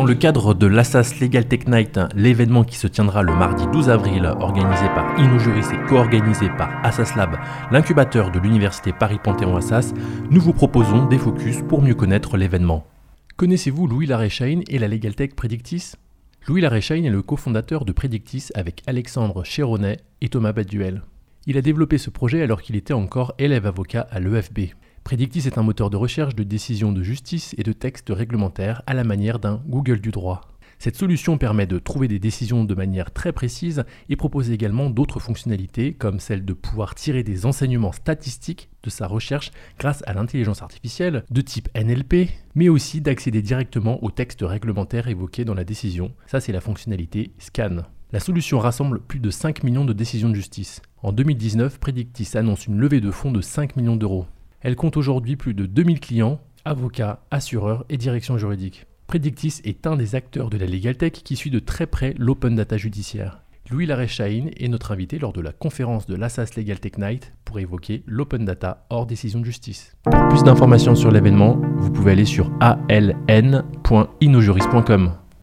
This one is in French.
Dans le cadre de l'Assas Legal Tech Night, l'événement qui se tiendra le mardi 12 avril, organisé par InnoJuris et co-organisé par Assas Lab, l'incubateur de l'université Paris-Panthéon-Assas, nous vous proposons des focus pour mieux connaître l'événement. Connaissez-vous Louis Laréchaïne et la Legal Tech Predictis? Louis Laréchaïne est le cofondateur de Predictis avec Alexandre Chéronnet et Thomas Baduel. Il a développé ce projet alors qu'il était encore élève avocat à l'EFB. Predictis est un moteur de recherche de décisions de justice et de textes réglementaires à la manière d'un Google du droit. Cette solution permet de trouver des décisions de manière très précise et propose également d'autres fonctionnalités comme celle de pouvoir tirer des enseignements statistiques de sa recherche grâce à l'intelligence artificielle de type NLP, mais aussi d'accéder directement aux textes réglementaires évoqués dans la décision. Ça c'est la fonctionnalité Scan. La solution rassemble plus de 5 millions de décisions de justice. En 2019, Predictis annonce une levée de fonds de 5 millions d'euros. Elle compte aujourd'hui plus de 2000 clients, avocats, assureurs et directions juridiques. Predictis est un des acteurs de la Legal Tech qui suit de très près l'open data judiciaire. Louis Laréchaïne est notre invité lors de la conférence de l'Assas Legal Tech Night pour évoquer l'open data hors décision de justice. Pour plus d'informations sur l'événement, vous pouvez aller sur aln.innojuris.com.